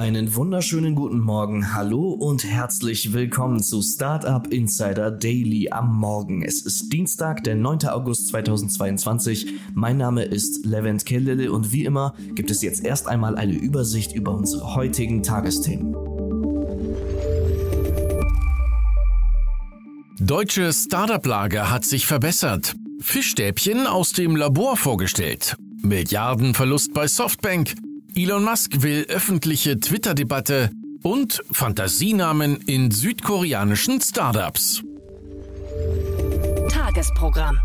Einen wunderschönen guten Morgen, hallo und herzlich willkommen zu Startup Insider Daily am Morgen. Es ist Dienstag, der 9. August 2022. Mein Name ist Levent Kellele und wie immer gibt es jetzt erst einmal eine Übersicht über unsere heutigen Tagesthemen. Deutsche Startup-Lage hat sich verbessert. Fischstäbchen aus dem Labor vorgestellt. Milliardenverlust bei Softbank. Elon Musk will öffentliche Twitter-Debatte und Fantasienamen in südkoreanischen Startups. Tagesprogramm.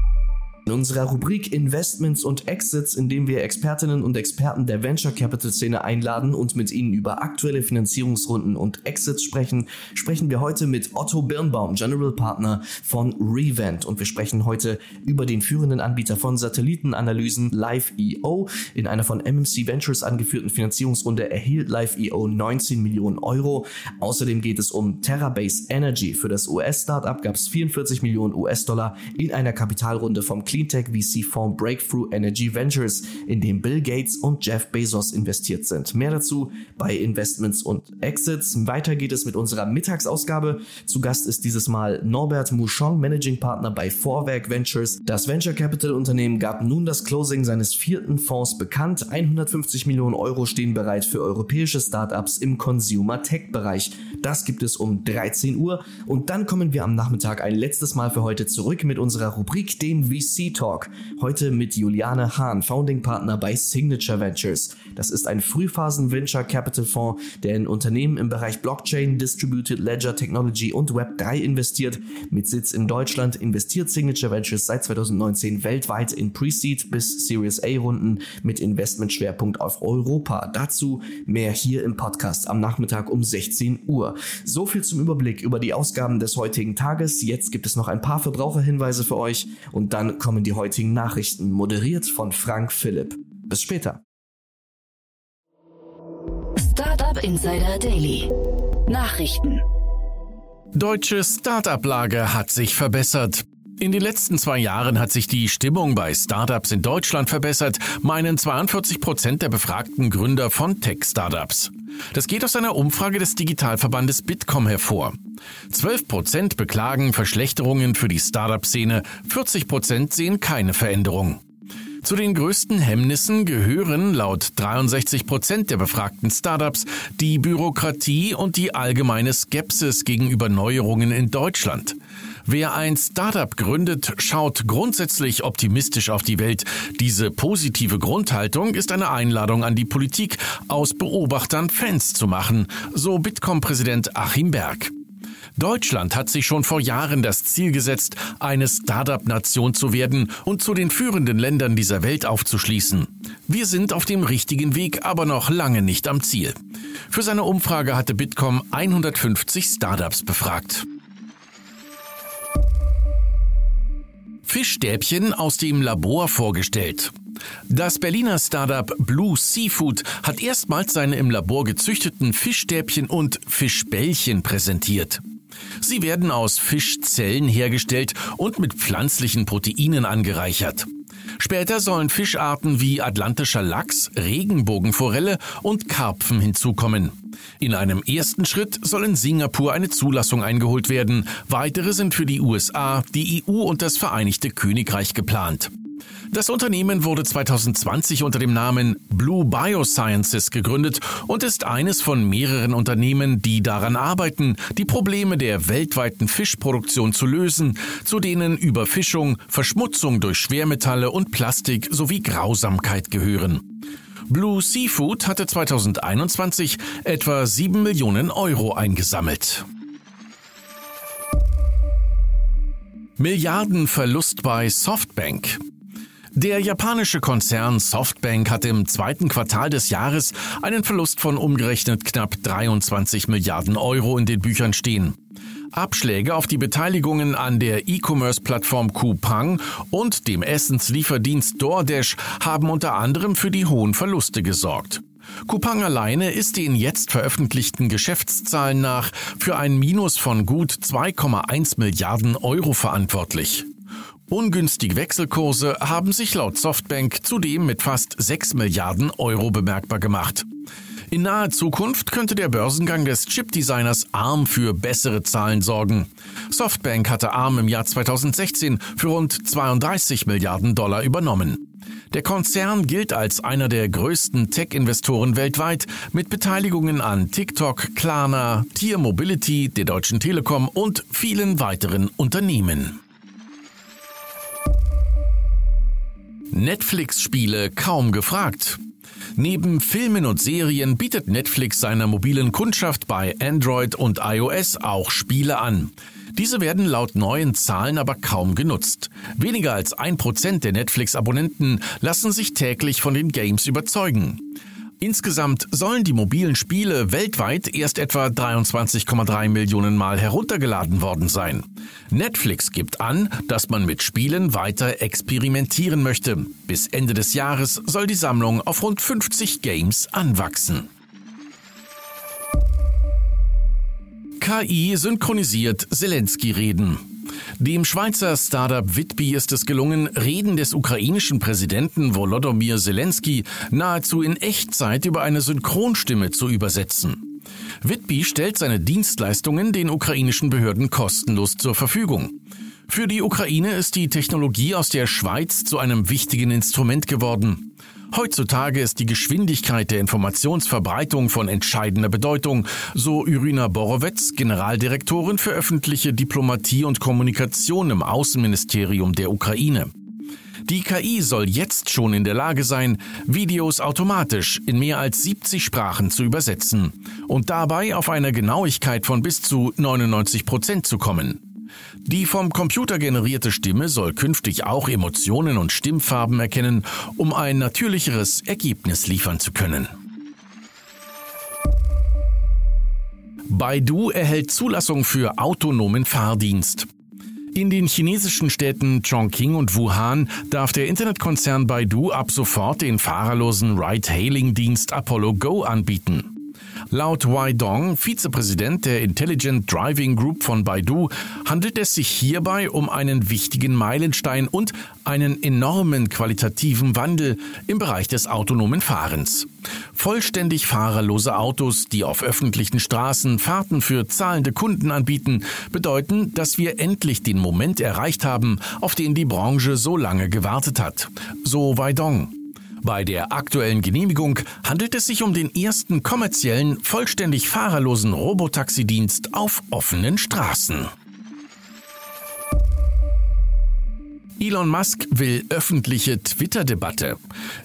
In unserer Rubrik Investments und Exits, in dem wir Expertinnen und Experten der Venture Capital Szene einladen und mit ihnen über aktuelle Finanzierungsrunden und Exits sprechen, sprechen wir heute mit Otto Birnbaum, General Partner von Revent. Und wir sprechen heute über den führenden Anbieter von Satellitenanalysen Live.io. In einer von MMC Ventures angeführten Finanzierungsrunde erhielt Live.io 19 Millionen Euro. Außerdem geht es um Terrabase Energy. Für das US-Startup gab es 44 Millionen US-Dollar in einer Kapitalrunde vom Cleantech VC-Fonds Breakthrough Energy Ventures, in dem Bill Gates und Jeff Bezos investiert sind. Mehr dazu bei Investments und Exits. Weiter geht es mit unserer Mittagsausgabe. Zu Gast ist dieses Mal Norbert Mouchon, Managing Partner bei Vorwerk Ventures. Das Venture Capital Unternehmen gab nun das Closing seines vierten Fonds bekannt. 150 Millionen Euro stehen bereit für europäische Startups im Consumer Tech Bereich. Das gibt es um 13 Uhr und dann kommen wir am Nachmittag ein letztes Mal für heute zurück mit unserer Rubrik, dem VC Talk. Heute mit Juliane Hahn, Founding Partner bei Signature Ventures. Das ist ein Frühphasen Venture Capital Fonds, der in Unternehmen im Bereich Blockchain, Distributed Ledger Technology und Web3 investiert. Mit Sitz in Deutschland investiert Signature Ventures seit 2019 weltweit in Pre-Seed bis Series A Runden mit Investmentschwerpunkt auf Europa. Dazu mehr hier im Podcast am Nachmittag um 16 Uhr. So viel zum Überblick über die Ausgaben des heutigen Tages. Jetzt gibt es noch ein paar Verbraucherhinweise für euch und dann kommen die heutigen Nachrichten, moderiert von Frank Philipp. Bis später. Startup Insider Daily. Nachrichten. Deutsche Startup-Lage hat sich verbessert. In den letzten zwei Jahren hat sich die Stimmung bei Startups in Deutschland verbessert, meinen 42 Prozent der befragten Gründer von Tech-Startups. Das geht aus einer Umfrage des Digitalverbandes Bitkom hervor. 12 Prozent beklagen Verschlechterungen für die Startup-Szene, 40 Prozent sehen keine Veränderung. Zu den größten Hemmnissen gehören laut 63 Prozent der befragten Startups die Bürokratie und die allgemeine Skepsis gegenüber Neuerungen in Deutschland. Wer ein Startup gründet, schaut grundsätzlich optimistisch auf die Welt. Diese positive Grundhaltung ist eine Einladung an die Politik, aus Beobachtern Fans zu machen, so Bitkom-Präsident Achim Berg. Deutschland hat sich schon vor Jahren das Ziel gesetzt, eine Startup-Nation zu werden und zu den führenden Ländern dieser Welt aufzuschließen. Wir sind auf dem richtigen Weg, aber noch lange nicht am Ziel. Für seine Umfrage hatte Bitkom 150 Startups befragt. Fischstäbchen aus dem Labor vorgestellt. Das Berliner Startup Blue Seafood hat erstmals seine im Labor gezüchteten Fischstäbchen und Fischbällchen präsentiert. Sie werden aus Fischzellen hergestellt und mit pflanzlichen Proteinen angereichert. Später sollen Fischarten wie atlantischer Lachs, Regenbogenforelle und Karpfen hinzukommen. In einem ersten Schritt soll in Singapur eine Zulassung eingeholt werden. Weitere sind für die USA, die EU und das Vereinigte Königreich geplant. Das Unternehmen wurde 2020 unter dem Namen Blue Biosciences gegründet und ist eines von mehreren Unternehmen, die daran arbeiten, die Probleme der weltweiten Fischproduktion zu lösen, zu denen Überfischung, Verschmutzung durch Schwermetalle und Plastik sowie Grausamkeit gehören. Blue Seafood hatte 2021 etwa 7 Millionen Euro eingesammelt. Milliardenverlust bei Softbank. Der japanische Konzern Softbank hat im zweiten Quartal des Jahres einen Verlust von umgerechnet knapp 23 Milliarden Euro in den Büchern stehen. Abschläge auf die Beteiligungen an der E-Commerce-Plattform Coupang und dem Essenslieferdienst DoorDash haben unter anderem für die hohen Verluste gesorgt. Coupang alleine ist den jetzt veröffentlichten Geschäftszahlen nach für ein Minus von gut 2,1 Milliarden Euro verantwortlich. Ungünstige Wechselkurse haben sich laut Softbank zudem mit fast 6 Milliarden Euro bemerkbar gemacht. In naher Zukunft könnte der Börsengang des Chipdesigners ARM für bessere Zahlen sorgen. Softbank hatte ARM im Jahr 2016 für rund 32 Milliarden Dollar übernommen. Der Konzern gilt als einer der größten Tech-Investoren weltweit mit Beteiligungen an TikTok, Klarna, Tier Mobility, der Deutschen Telekom und vielen weiteren Unternehmen. Netflix-Spiele kaum gefragt. Neben Filmen und Serien bietet Netflix seiner mobilen Kundschaft bei Android und iOS auch Spiele an. Diese werden laut neuen Zahlen aber kaum genutzt. Weniger als ein Prozent der Netflix-Abonnenten lassen sich täglich von den Games überzeugen. Insgesamt sollen die mobilen Spiele weltweit erst etwa 23,3 Millionen Mal heruntergeladen worden sein. Netflix gibt an, dass man mit Spielen weiter experimentieren möchte. Bis Ende des Jahres soll die Sammlung auf rund 50 Games anwachsen. KI synchronisiert Zelensky-Reden. Dem Schweizer Startup Whitby ist es gelungen, Reden des ukrainischen Präsidenten Volodymyr Zelensky nahezu in Echtzeit über eine Synchronstimme zu übersetzen. Whitby stellt seine Dienstleistungen den ukrainischen Behörden kostenlos zur Verfügung. Für die Ukraine ist die Technologie aus der Schweiz zu einem wichtigen Instrument geworden. Heutzutage ist die Geschwindigkeit der Informationsverbreitung von entscheidender Bedeutung, so Irina Borowetz, Generaldirektorin für öffentliche Diplomatie und Kommunikation im Außenministerium der Ukraine. Die KI soll jetzt schon in der Lage sein, Videos automatisch in mehr als 70 Sprachen zu übersetzen und dabei auf eine Genauigkeit von bis zu 99 Prozent zu kommen. Die vom Computer generierte Stimme soll künftig auch Emotionen und Stimmfarben erkennen, um ein natürlicheres Ergebnis liefern zu können. Baidu erhält Zulassung für autonomen Fahrdienst. In den chinesischen Städten Chongqing und Wuhan darf der Internetkonzern Baidu ab sofort den fahrerlosen Ride-Hailing-Dienst Apollo Go anbieten. Laut Wai Dong, Vizepräsident der Intelligent Driving Group von Baidu, handelt es sich hierbei um einen wichtigen Meilenstein und einen enormen qualitativen Wandel im Bereich des autonomen Fahrens. Vollständig fahrerlose Autos, die auf öffentlichen Straßen Fahrten für zahlende Kunden anbieten, bedeuten, dass wir endlich den Moment erreicht haben, auf den die Branche so lange gewartet hat. So Wai Dong. Bei der aktuellen Genehmigung handelt es sich um den ersten kommerziellen, vollständig fahrerlosen Robotaxidienst auf offenen Straßen. Elon Musk will öffentliche Twitter-Debatte.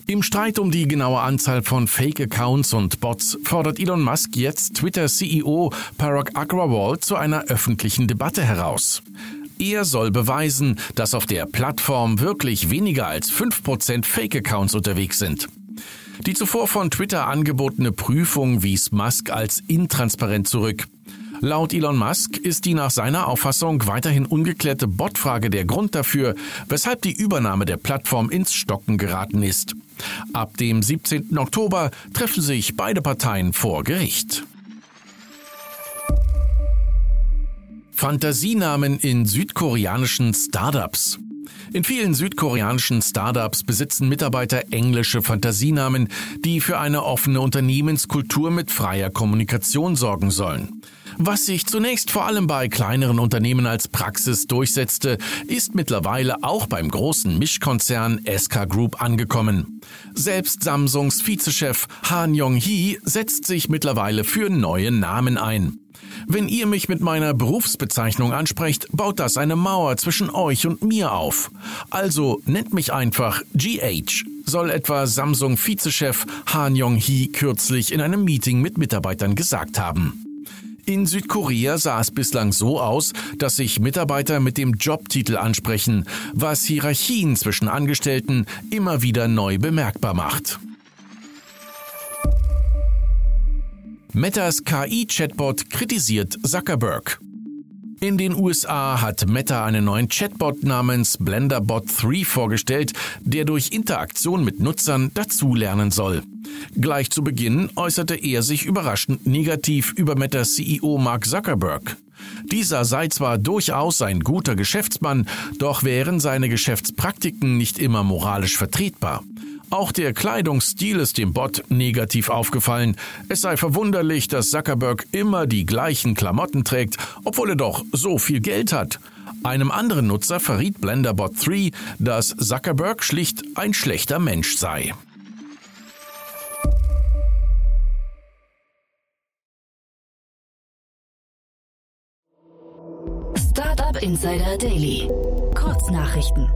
Im Streit um die genaue Anzahl von Fake-Accounts und Bots fordert Elon Musk jetzt Twitter-CEO Parag Agrawal zu einer öffentlichen Debatte heraus. Er soll beweisen, dass auf der Plattform wirklich weniger als 5% Fake-Accounts unterwegs sind. Die zuvor von Twitter angebotene Prüfung wies Musk als intransparent zurück. Laut Elon Musk ist die nach seiner Auffassung weiterhin ungeklärte Botfrage der Grund dafür, weshalb die Übernahme der Plattform ins Stocken geraten ist. Ab dem 17. Oktober treffen sich beide Parteien vor Gericht. Fantasienamen in südkoreanischen Startups. In vielen südkoreanischen Startups besitzen Mitarbeiter englische Fantasienamen, die für eine offene Unternehmenskultur mit freier Kommunikation sorgen sollen. Was sich zunächst vor allem bei kleineren Unternehmen als Praxis durchsetzte, ist mittlerweile auch beim großen Mischkonzern SK Group angekommen. Selbst Samsungs Vizechef Han Yong-hee setzt sich mittlerweile für neue Namen ein. Wenn ihr mich mit meiner Berufsbezeichnung ansprecht, baut das eine Mauer zwischen euch und mir auf. Also nennt mich einfach GH, soll etwa Samsung Vizechef Han Yong-hee kürzlich in einem Meeting mit Mitarbeitern gesagt haben. In Südkorea sah es bislang so aus, dass sich Mitarbeiter mit dem Jobtitel ansprechen, was Hierarchien zwischen Angestellten immer wieder neu bemerkbar macht. Metas KI-Chatbot kritisiert Zuckerberg. In den USA hat Meta einen neuen Chatbot namens BlenderBot 3 vorgestellt, der durch Interaktion mit Nutzern dazulernen soll. Gleich zu Beginn äußerte er sich überraschend negativ über Meta CEO Mark Zuckerberg. Dieser sei zwar durchaus ein guter Geschäftsmann, doch wären seine Geschäftspraktiken nicht immer moralisch vertretbar. Auch der Kleidungsstil ist dem Bot negativ aufgefallen. Es sei verwunderlich, dass Zuckerberg immer die gleichen Klamotten trägt, obwohl er doch so viel Geld hat. Einem anderen Nutzer verriet Blenderbot 3, dass Zuckerberg schlicht ein schlechter Mensch sei. Startup Insider Daily. Kurznachrichten.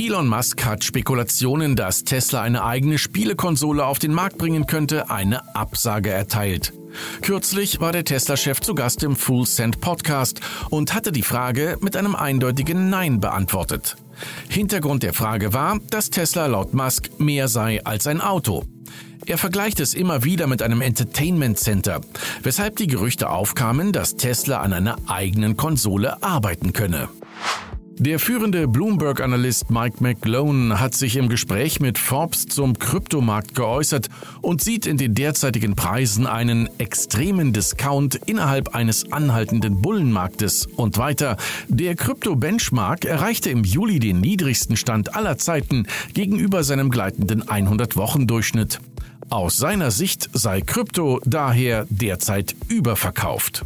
Elon Musk hat Spekulationen, dass Tesla eine eigene Spielekonsole auf den Markt bringen könnte, eine Absage erteilt. Kürzlich war der Tesla-Chef zu Gast im Full Send Podcast und hatte die Frage mit einem eindeutigen Nein beantwortet. Hintergrund der Frage war, dass Tesla laut Musk mehr sei als ein Auto. Er vergleicht es immer wieder mit einem Entertainment Center, weshalb die Gerüchte aufkamen, dass Tesla an einer eigenen Konsole arbeiten könne. Der führende Bloomberg-Analyst Mike McGlone hat sich im Gespräch mit Forbes zum Kryptomarkt geäußert und sieht in den derzeitigen Preisen einen extremen Discount innerhalb eines anhaltenden Bullenmarktes und weiter. Der Krypto-Benchmark erreichte im Juli den niedrigsten Stand aller Zeiten gegenüber seinem gleitenden 100-Wochen-Durchschnitt. Aus seiner Sicht sei Krypto daher derzeit überverkauft.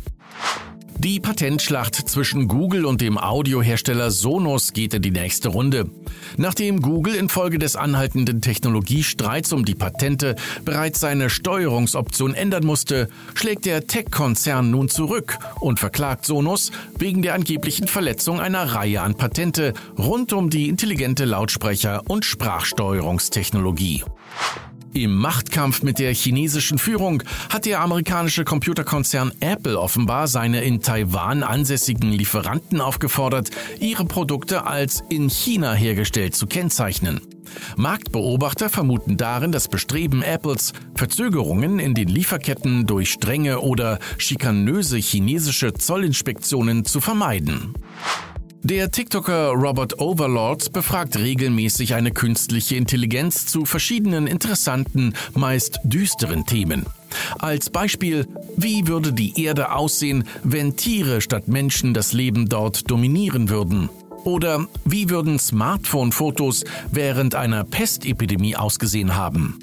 Die Patentschlacht zwischen Google und dem Audiohersteller Sonos geht in die nächste Runde. Nachdem Google infolge des anhaltenden Technologiestreits um die Patente bereits seine Steuerungsoption ändern musste, schlägt der Tech-Konzern nun zurück und verklagt Sonos wegen der angeblichen Verletzung einer Reihe an Patente rund um die intelligente Lautsprecher- und Sprachsteuerungstechnologie. Im Machtkampf mit der chinesischen Führung hat der amerikanische Computerkonzern Apple offenbar seine in Taiwan ansässigen Lieferanten aufgefordert, ihre Produkte als in China hergestellt zu kennzeichnen. Marktbeobachter vermuten darin das Bestreben Apples, Verzögerungen in den Lieferketten durch strenge oder schikanöse chinesische Zollinspektionen zu vermeiden. Der TikToker Robert Overlord befragt regelmäßig eine künstliche Intelligenz zu verschiedenen interessanten, meist düsteren Themen. Als Beispiel, wie würde die Erde aussehen, wenn Tiere statt Menschen das Leben dort dominieren würden? Oder wie würden Smartphone-Fotos während einer Pestepidemie ausgesehen haben?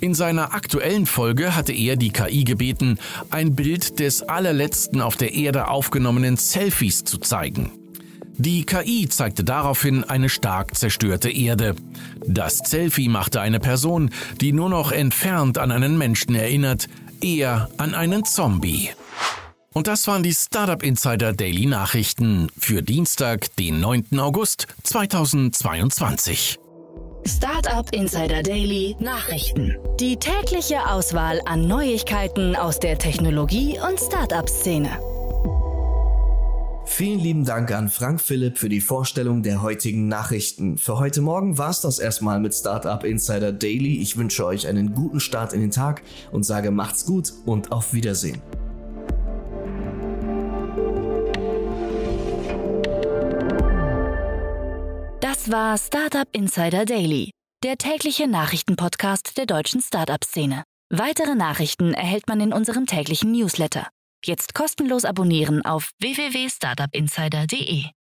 In seiner aktuellen Folge hatte er die KI gebeten, ein Bild des allerletzten auf der Erde aufgenommenen Selfies zu zeigen. Die KI zeigte daraufhin eine stark zerstörte Erde. Das Selfie machte eine Person, die nur noch entfernt an einen Menschen erinnert, eher an einen Zombie. Und das waren die Startup Insider Daily Nachrichten für Dienstag, den 9. August 2022. Startup Insider Daily Nachrichten. Die tägliche Auswahl an Neuigkeiten aus der Technologie- und Startup-Szene. Vielen lieben Dank an Frank Philipp für die Vorstellung der heutigen Nachrichten. Für heute Morgen war es das erstmal mit Startup Insider Daily. Ich wünsche euch einen guten Start in den Tag und sage macht's gut und auf Wiedersehen. Das war Startup Insider Daily, der tägliche Nachrichtenpodcast der deutschen Startup-Szene. Weitere Nachrichten erhält man in unserem täglichen Newsletter. Jetzt kostenlos abonnieren auf www.startupinsider.de.